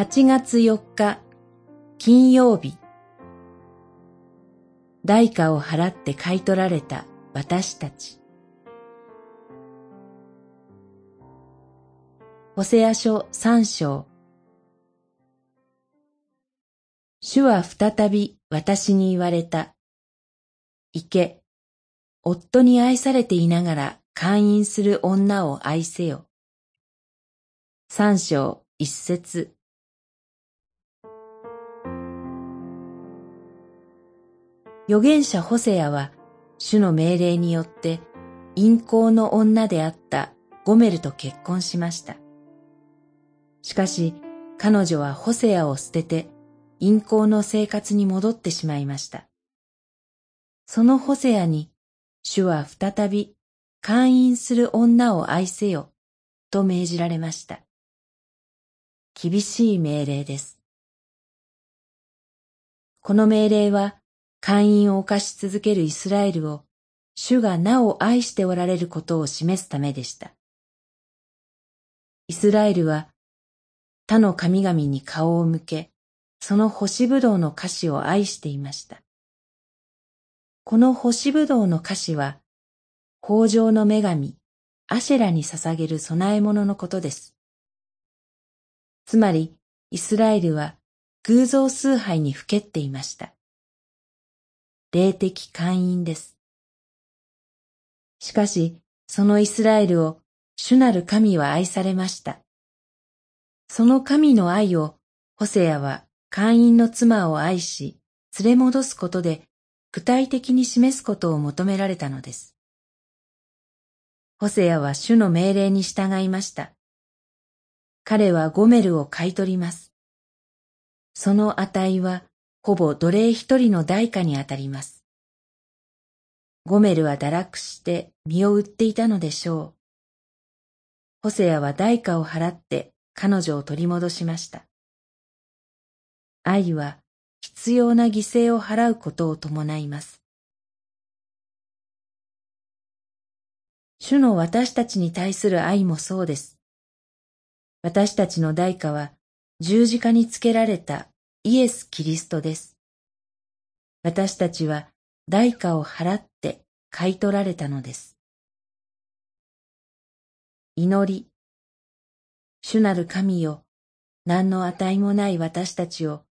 8月4日金曜日。代価を払って買い取られた私たち。ホセア書三章。主は再び私に言われた。行け、夫に愛されていながら会員する女を愛せよ。三章一節。預言者ホセアは主の命令によって陰行の女であったゴメルと結婚しました。しかし彼女はホセアを捨てて陰行の生活に戻ってしまいました。そのホセアに主は再び会員する女を愛せよと命じられました。厳しい命令です。この命令は会員を犯し続けるイスラエルを主がなお愛しておられることを示すためでした。イスラエルは他の神々に顔を向け、その干しぶどうの歌詞を愛していました。この干しぶどうの歌詞は、豊穣の女神、アシェラに捧げる供え物のことです。つまり、イスラエルは偶像崇拝にふけっていました。霊的会員です。しかし、そのイスラエルを主なる神は愛されました。その神の愛を、ホセアは会員の妻を愛し、連れ戻すことで具体的に示すことを求められたのです。ホセアは主の命令に従いました。彼はゴメルを買い取ります。その値はほぼ奴隷一人の代価にあたります。ゴメルは堕落して身を売っていたのでしょう。ホセアは代価を払って彼女を取り戻しました。愛は必要な犠牲を払うことを伴います。主の私たちに対する愛もそうです。私たちの代価は十字架につけられたイエス・キリストです。私たちは代価を払って買い取られたのです。祈り。主なる神よ、何の値もない私たちを、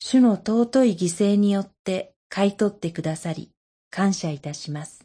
主の尊い犠牲によって買い取ってくださり、感謝いたします。